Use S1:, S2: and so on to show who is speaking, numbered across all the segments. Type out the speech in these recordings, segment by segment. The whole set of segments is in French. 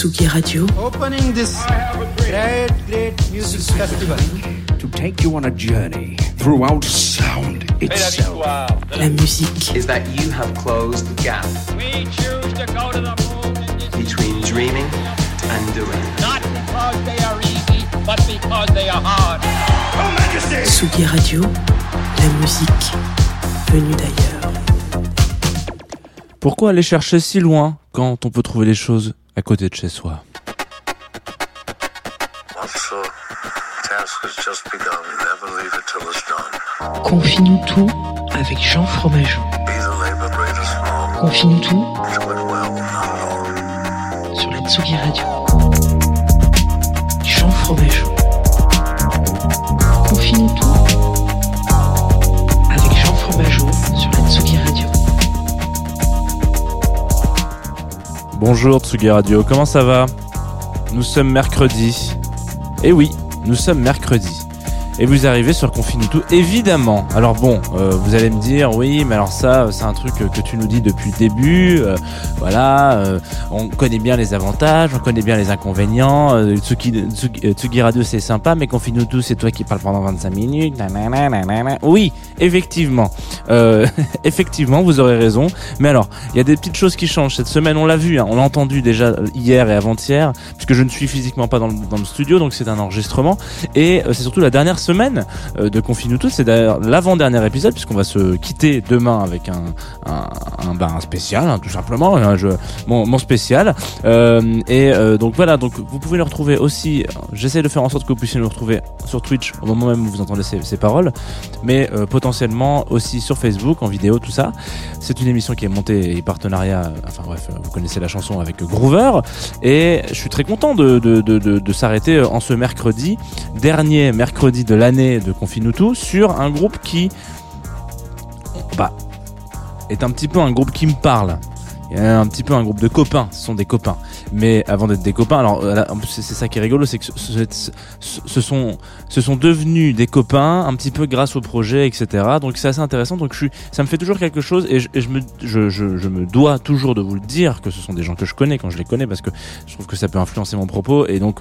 S1: Tsugi Radio,
S2: opening this great, great music festival.
S3: to take you on a journey throughout sound itself.
S1: la musique,
S4: Is that you have closed the gap
S5: We choose to go to the moon
S4: between dreaming and doing.
S5: not because they are easy, but because they are hard.
S1: Tsugi Radio, la musique venue d'ailleurs.
S6: Pourquoi aller chercher si loin quand on peut trouver les choses à côté de chez soi
S7: Officer, task has just begun. Never leave it till it's done.
S1: Confie-nous tout avec Jean Fromageau. Confie-nous tout sur la Tsugi Radio. Jean Fromageau. Confie-nous tout avec Jean Fromageau sur la Tsugi Radio.
S6: Bonjour Tsugi Radio, comment ça va? Nous sommes mercredi. Eh oui, nous sommes mercredi. Et vous arrivez sur Confine tout, évidemment. Alors bon, euh, vous allez me dire, oui, mais alors ça, c'est un truc que tu nous dis depuis le début. euh, voilà, euh, on connaît bien les avantages, on connaît bien les inconvénients. Euh, Tsugi, euh, Radio, c'est sympa, mais Confine tout, c'est toi qui parles pendant 25 minutes. Oui, effectivement. Euh, effectivement, vous aurez raison. Mais alors, il y a des petites choses qui changent. Cette semaine, on l'a vu, hein, on l'a entendu déjà hier et avant-hier, puisque je ne suis physiquement pas dans le, dans le studio, donc c'est un enregistrement. Et euh, c'est surtout la dernière semaine euh, de Confine tous. C'est d'ailleurs l'avant-dernier épisode, puisqu'on va se quitter demain avec un, un, un, bah, un spécial, hein, tout simplement, un jeu, mon, spécial. Euh, et euh, donc voilà, donc vous pouvez le retrouver aussi. J'essaie de faire en sorte que vous puissiez le retrouver sur Twitch au moment même où vous entendez ces, ces paroles, mais potentiellement aussi sur Facebook, en vidéo, tout ça. C'est une émission qui est montée et partenariat, enfin bref, vous connaissez la chanson avec Groover. Et je suis très content de, de, de, de, de s'arrêter en ce mercredi, dernier mercredi de l'année de Confinutu, sur un groupe qui bah, est un petit peu un groupe qui me parle. Un petit peu un groupe de copains, ce sont des copains. Mais avant d'être des copains, alors euh, c'est ça qui est rigolo, c'est que ce, sont, ce sont devenus des copains un petit peu grâce au projet, etc. Donc c'est assez intéressant. Donc je ça me fait toujours quelque chose et je, me, je, je, me dois toujours de vous le dire que ce sont des gens que je connais quand je les connais parce que je trouve que ça peut influencer mon propos et donc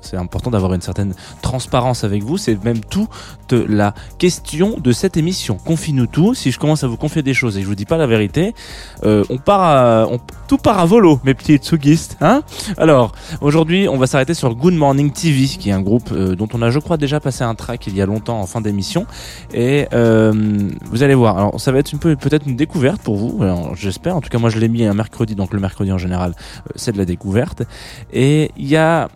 S6: c'est important d'avoir une certaine transparence avec vous. C'est même tout de la question de cette émission. Confie-nous tout. Si je commence à vous confier des choses et que je vous dis pas la vérité, euh, on part à, on, tout part à volo, mes petits tsugistes, hein Alors, aujourd'hui, on va s'arrêter sur Good Morning TV, qui est un groupe euh, dont on a, je crois, déjà passé un track il y a longtemps en fin d'émission. Et euh, vous allez voir. Alors, ça va être peut-être une découverte pour vous. Alors, j'espère. En tout cas, moi, je l'ai mis un mercredi, donc le mercredi en général, euh, c'est de la découverte. Et il y a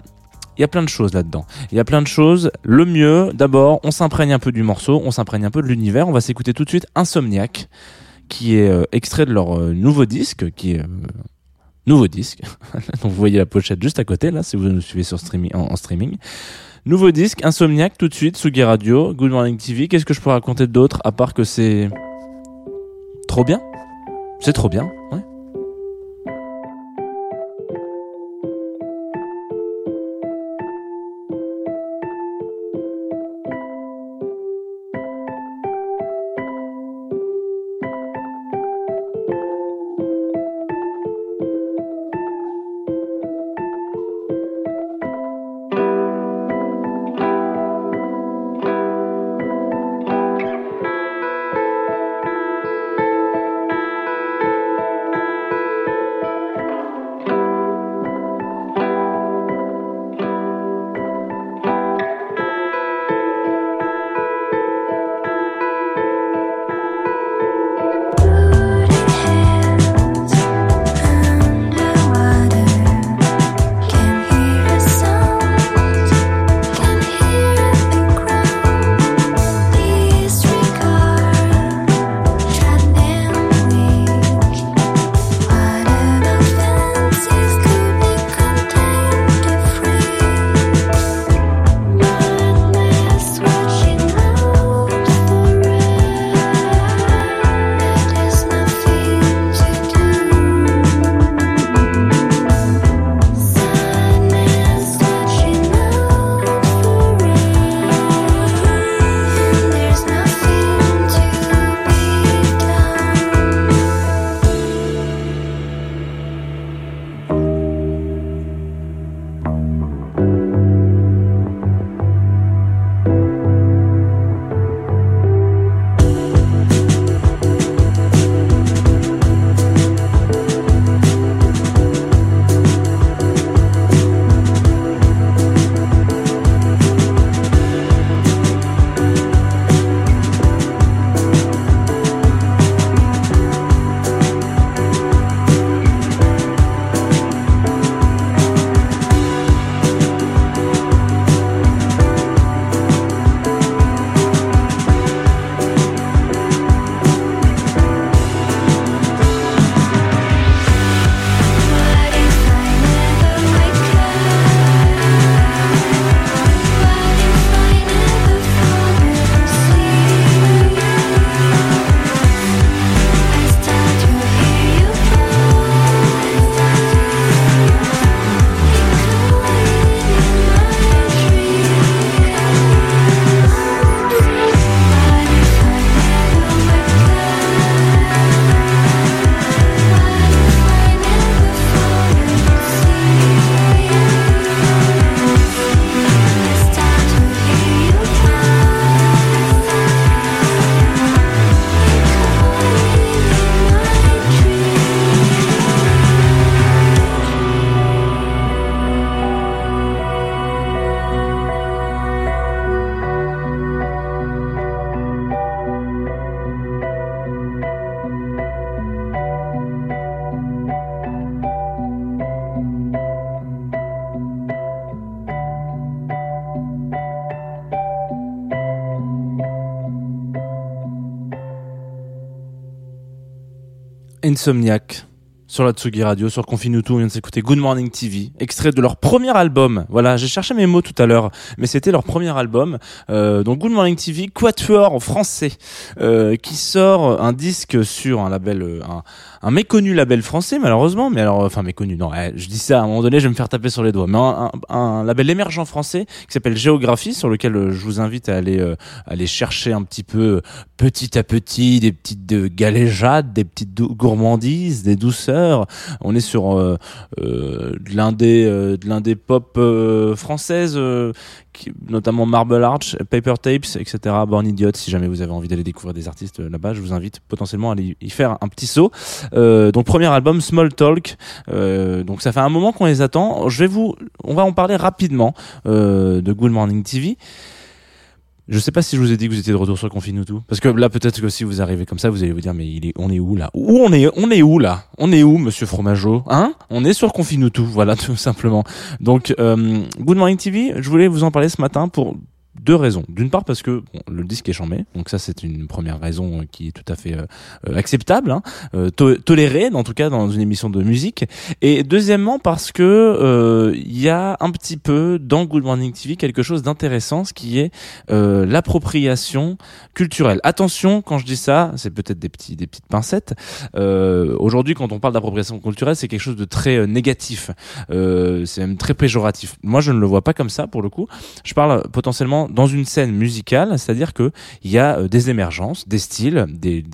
S6: il y a plein de choses là-dedans. Il y a plein de choses. Le mieux, d'abord, on s'imprègne un peu du morceau, on s'imprègne un peu de l'univers. On va s'écouter tout de suite Insomniac, qui est euh, extrait de leur euh, nouveau disque, qui est euh, nouveau disque. Donc vous voyez la pochette juste à côté là, si vous nous suivez sur streaming, en, streaming. Nouveau disque, Insomniac tout de suite, Sugi Radio, Good Morning TV. Qu'est-ce que je peux raconter d'autre à part que c'est trop bien? C'est trop bien, ouais. Insomniac sur la Tsugi Radio, sur Confinuto, on vient de s'écouter Good Morning TV, extrait de leur premier album. Voilà, j'ai cherché mes mots tout à l'heure, mais c'était leur premier album. Euh, donc Good Morning TV, Quatuor en français, euh, qui sort un disque sur un label, euh, un, méconnu label français malheureusement, mais alors enfin méconnu, non, eh, je dis ça à un moment donné, je vais me faire taper sur les doigts, mais un, un, label émergent français qui s'appelle Géographie, sur lequel euh, je vous invite à aller euh, aller chercher un petit peu petit à petit des petites de galéjades, des petites gourmandises, des douceurs on est sur euh, euh, euh, de l'indé pop française notamment Marble Arch, Paper Tapes, etc. Born Idiot. Si jamais vous avez envie d'aller découvrir des artistes là-bas, je vous invite potentiellement à aller y faire un petit saut. donc premier album Small Talk. donc ça fait un moment qu'on les attend. Je vais vous, on va en parler rapidement de Good Morning TV. Je sais pas si je vous ai dit que vous étiez de retour sur Confine ou tout. Parce que là, peut-être que si vous arrivez comme ça, vous allez vous dire, mais il est, on est où là? Où on est, on est où là? On est où, monsieur Fromageau? Hein? On est sur Confine ou tout. Voilà, tout simplement. Donc, euh, Good Morning TV, je voulais vous en parler ce matin pour deux raisons. D'une part parce que le disque est chambé, donc ça c'est une première raison euh, qui est tout à fait euh, euh, acceptable, hein, tolérée en tout cas dans une émission de musique. Et deuxièmement parce que il y a un petit peu dans Good Morning TV quelque chose d'intéressant, ce qui est l'appropriation culturelle. Attention quand je dis ça, c'est peut-être des petits des petites pincettes. Aujourd'hui quand on parle d'appropriation culturelle, c'est quelque chose de très négatif, c'est même très péjoratif. Moi je ne le vois pas comme ça pour le coup. Je parle potentiellement dans une scène musicale, c'est-à-dire que il y a euh, des émergences, des styles, des,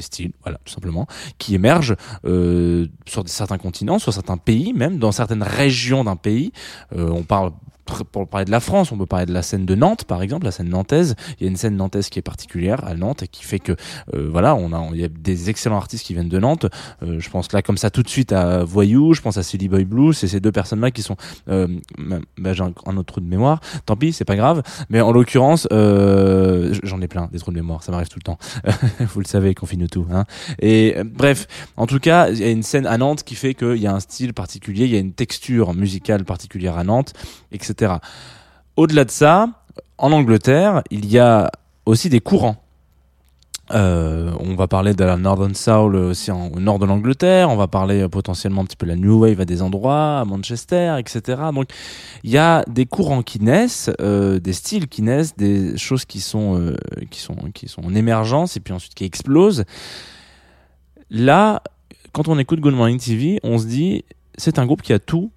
S6: styles, voilà, tout simplement, qui émergent euh, sur certains continents, sur certains pays, même dans certaines régions d'un pays. Euh, on parle pour parler de la France, on peut parler de la scène de Nantes, par exemple, la scène nantaise. Il y a une scène nantaise qui est particulière à Nantes et qui fait que, euh, voilà, on a, il y a des excellents artistes qui viennent de Nantes. Euh, je pense là comme ça tout de suite à Voyou, je pense à Silly Boy Blue. C'est ces deux personnes-là qui sont. Euh, bah, j'ai un, autre trou de mémoire. Tant pis, c'est pas grave. Mais en l'occurrence, euh, j'en ai plein des trous de mémoire. Ça m'arrive tout le temps. Vous le savez, confine tout. Hein. Et bref, en tout cas, il y a une scène à Nantes qui fait qu'il y a un style particulier, il y a une texture musicale particulière à Nantes, etc. Au-delà de ça, en Angleterre, il y a aussi des courants. Euh, on va parler de la Northern Soul aussi au nord de l'Angleterre. On va parler euh, potentiellement un petit peu de la New Wave à des endroits, à Manchester, etc. Donc il y a des courants qui naissent, euh, des styles qui naissent, des choses qui sont qui sont qui sont en émergence et puis ensuite qui explosent. Là, quand on écoute Good Morning TV, on se dit c'est un groupe qui a tout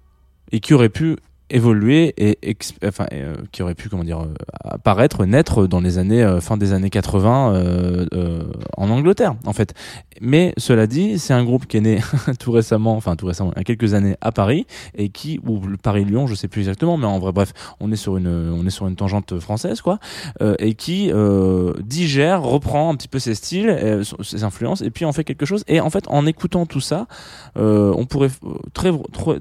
S6: et qui aurait pu évoluer et enfin euh, qui aurait pu comment dire euh, apparaître naître dans les années euh, fin des années 80 euh, en Angleterre en fait. Mais cela dit c'est un groupe qui est né tout récemment enfin tout récemment il y a quelques années à Paris et qui ou Paris Lyon je sais plus exactement mais en vrai bref on est sur une on est sur une tangente française quoi et qui digère reprend un petit peu ses styles ses influences et puis on fait quelque chose. Et en fait en écoutant tout ça on pourrait très,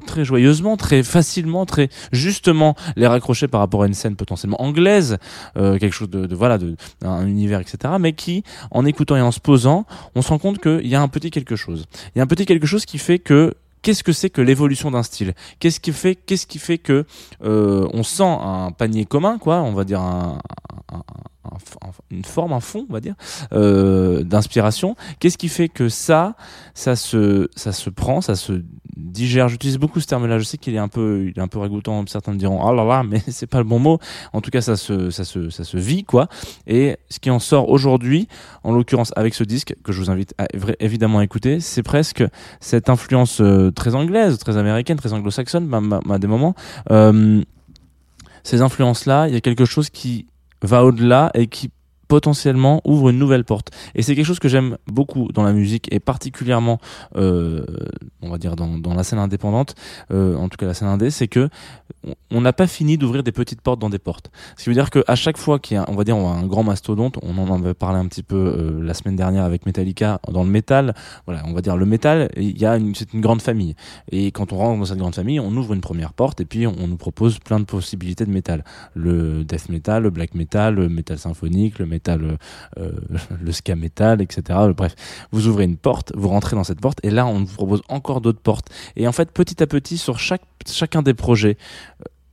S6: très joyeusement très facilement très justement les raccrocher par rapport à une scène potentiellement anglaise, euh, quelque chose de, voilà, de, un univers, etc. Mais qui, en écoutant et en se posant, on se rend compte qu'il y a un petit quelque chose. Il y a un petit quelque chose qui fait que qu'est-ce que c'est que l'évolution d'un style? Qu'est-ce qui fait qu'est-ce qui fait que euh, on sent un panier commun quoi, on va dire un, un, une forme, un fond, on va dire, euh, d'inspiration? Qu'est-ce qui fait que ça, ça se, ça se prend, ça se digère. J'utilise beaucoup ce terme-là. Je sais qu'il est un peu, il est un peu ragoûtant. Certains me diront, oh là là, mais c'est pas le bon mot. En tout cas, ça se, ça se, ça se vit, quoi. Et ce qui en sort aujourd'hui, en l'occurrence avec ce disque que je vous invite à, évidemment à écouter, c'est presque cette influence euh, très anglaise, très américaine, très anglo-saxonne, à des moments. Euh, ces influences-là, il y a quelque chose qui va au-delà et qui potentiellement ouvre une nouvelle porte. Et c'est quelque chose que j'aime beaucoup dans la musique et particulièrement, euh, on va dire dans, dans la scène indépendante, euh, en tout cas la scène indé, c'est que on n'a pas fini d'ouvrir des petites portes dans des portes. Ce qui veut dire qu'à chaque fois qu'il y a, on va dire, un grand mastodonte, on en avait parlé un petit peu euh, la semaine dernière avec Metallica dans le métal. Voilà, on va dire le métal, il y a une, c'est une grande famille. Et quand on rentre dans cette grande famille, on ouvre une première porte et puis on, nous propose plein de possibilités de métal. Le death metal, le black metal, le metal symphonique, le metal, euh, le ska metal, etc. Bref, vous ouvrez une porte, vous rentrez dans cette porte et là on vous propose encore d'autres portes. Et en fait, petit à petit, sur chaque chacun des projets,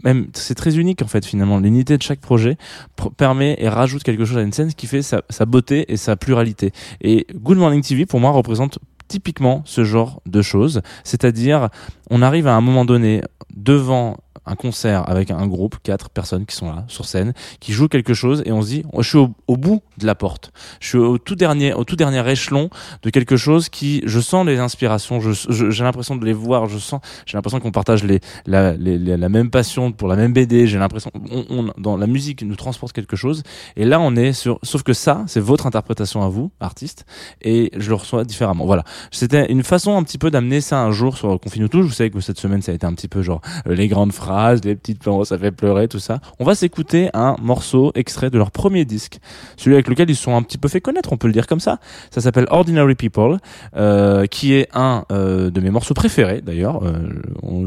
S6: même c'est très unique en fait finalement l'unité de chaque projet permet et rajoute quelque chose à une scène ce qui fait sa, sa, beauté et sa pluralité et Good Morning TV pour moi représente typiquement ce genre de choses. C'est-à-dire, on arrive à un moment donné devant un concert avec un groupe, quatre personnes qui sont là sur scène, qui jouent quelque chose et on se dit, oh, je suis au, bout de la porte, je suis au tout dernier, au tout dernier échelon de quelque chose qui, je sens les inspirations, j'ai l'impression de les voir, je sens, j'ai l'impression qu'on partage la, même passion pour la même BD, j'ai l'impression, on, dans la musique nous transporte quelque chose et là on est sur, sauf que ça, c'est votre interprétation à vous, artiste, et je le reçois différemment. Voilà, c'était une façon un petit peu d'amener ça un jour sur Confine tout. Vous savez que cette semaine ça a été un petit peu genre euh, les grandes phrases, les petites plans, ça fait pleurer, tout ça. On va s'écouter un morceau extrait de leur premier disque, celui avec lequel ils sont un petit peu fait connaître, on peut le dire comme ça. Ça s'appelle Ordinary People, euh, qui est un euh, de mes morceaux préférés d'ailleurs. Euh,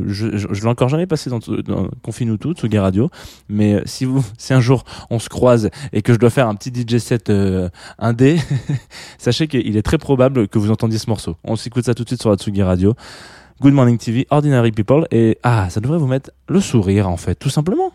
S6: je je, je l'ai encore jamais passé dans, dans Confine tout, Tsugi Radio, mais euh, si vous, si un jour on se croise et que je dois faire un petit DJ set euh, indé, sachez qu'il est très probable que vous entendiez ce morceau. On s'écoute ça tout de suite sur la Tsugi Radio. Good Morning TV, Ordinary People, et ah, ça devrait vous mettre le sourire en fait, tout simplement.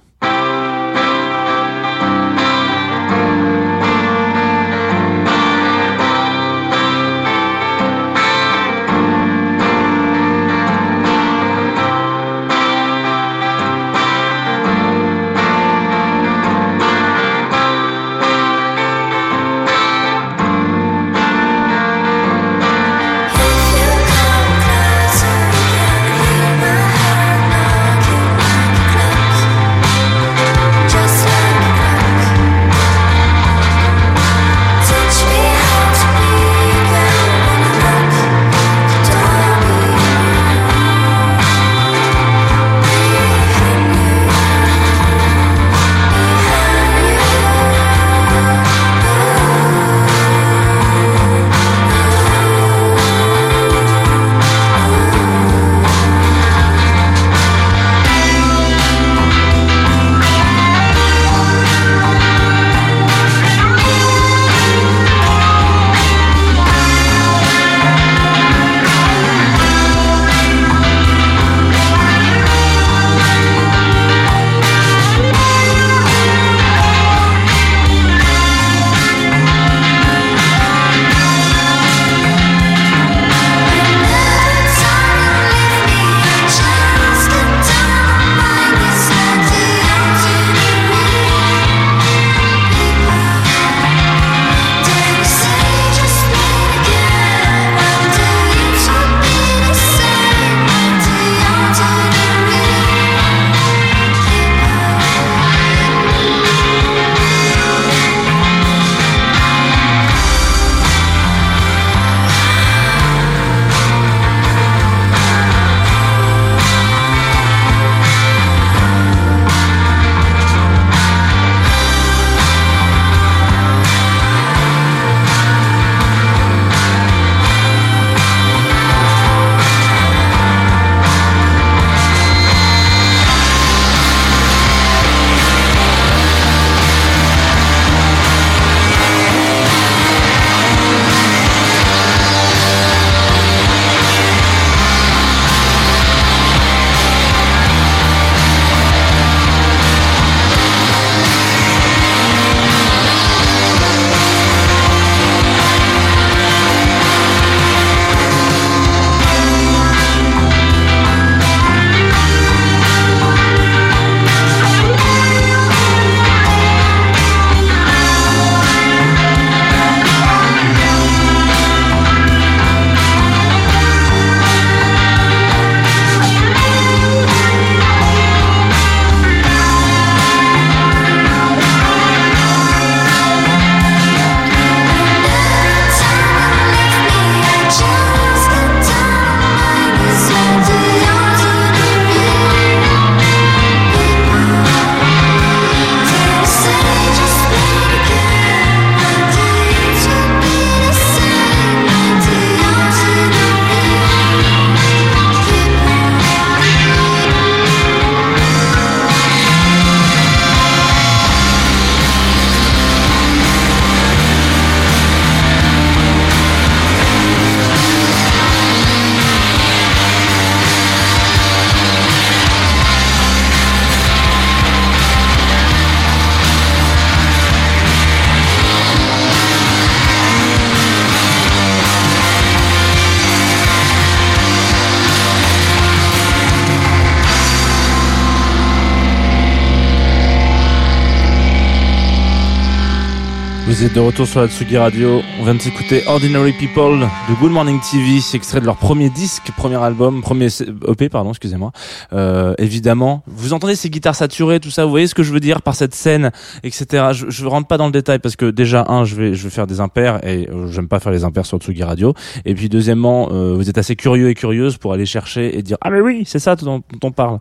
S6: Vous êtes de retour sur la Tsugi Radio. On vient de Ordinary People de Good Morning TV, extrait de leur premier disque, premier album, premier EP, pardon, excusez-moi. Euh, évidemment, vous entendez ces guitares saturées, tout ça. Vous voyez ce que je veux dire par cette scène, etc. Je, je rentre pas dans le détail parce que déjà un, je vais, je vais faire des impairs et euh, j'aime pas faire les impairs sur Tsugi Radio. Et puis deuxièmement, euh, vous êtes assez curieux et curieuse pour aller chercher et dire ah mais oui, c'est ça dont on parle.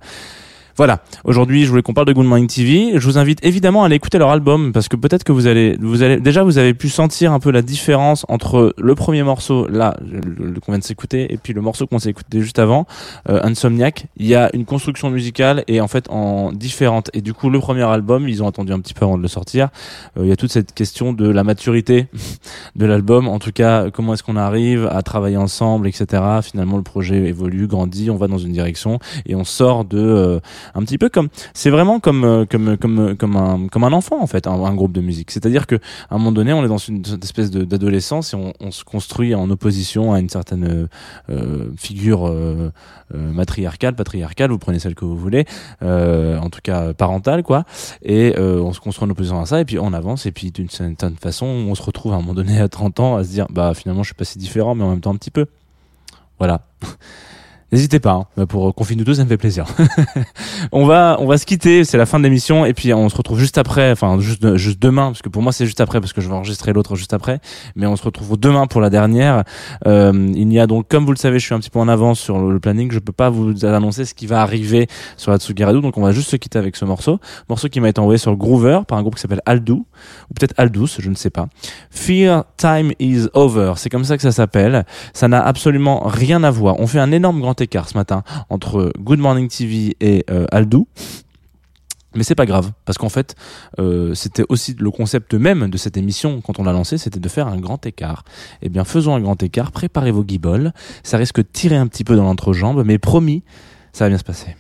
S6: Voilà. Aujourd'hui, je voulais qu'on parle de Good Morning TV. Je vous invite évidemment à aller écouter leur album parce que peut-être que vous allez, vous allez, déjà vous avez pu sentir un peu la différence entre le premier morceau, là, qu'on vient de s'écouter, et puis le morceau qu'on s'est écouté juste avant, euh, Insomniac. Il y a une construction musicale et en fait en différente. Et du coup, le premier album, ils ont attendu un petit peu avant de le sortir. Euh, il y a toute cette question de la maturité de l'album. En tout cas, comment est-ce qu'on arrive à travailler ensemble, etc. Finalement, le projet évolue, grandit, on va dans une direction et on sort de euh, un petit peu comme c'est vraiment comme euh, comme comme comme un comme un enfant en fait un, groupe de musique. C'est-à-dire que à un moment donné on est dans une, espèce d'adolescence et on, se construit en opposition à une certaine euh, figure euh, matriarcale patriarcale vous prenez celle que vous voulez en tout cas parentale quoi. Et on se construit en opposition à ça et puis on avance et puis d'une certaine façon on se retrouve à un moment donné à 30 ans à se dire bah finalement je suis pas si différent mais en même temps un petit peu. Voilà N'hésitez pas, hein. pour Confine nous deux, ça me fait plaisir. on va, on va se quitter, c'est la fin de l'émission, et puis on se retrouve juste après, enfin juste, juste demain, parce que pour moi c'est juste après, parce que je vais enregistrer l'autre juste après, mais on se retrouve demain pour la dernière. Euh, il y a donc, comme vous le savez, je suis un petit peu en avance sur le, planning, je peux pas vous annoncer ce qui va arriver sur la Tsugi donc on va juste se quitter avec ce morceau, morceau qui m'a été envoyé sur Groover par un groupe qui s'appelle Aldou, ou peut-être Aldous, je ne sais pas. Fear Time is Over, c'est comme ça que ça s'appelle. Ça n'a absolument rien à voir. On fait un énorme grand écart ce matin entre Good Morning TV et euh, Aldou. Mais c'est pas grave, parce qu'en fait, euh, c'était aussi le concept même de cette émission quand on l'a lancé, c'était de faire un grand écart. Eh bien, faisons un grand écart, préparez vos guiboles, ça risque de tirer un petit peu dans l'entrejambe, mais promis, ça va bien se passer.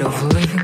S1: of
S8: living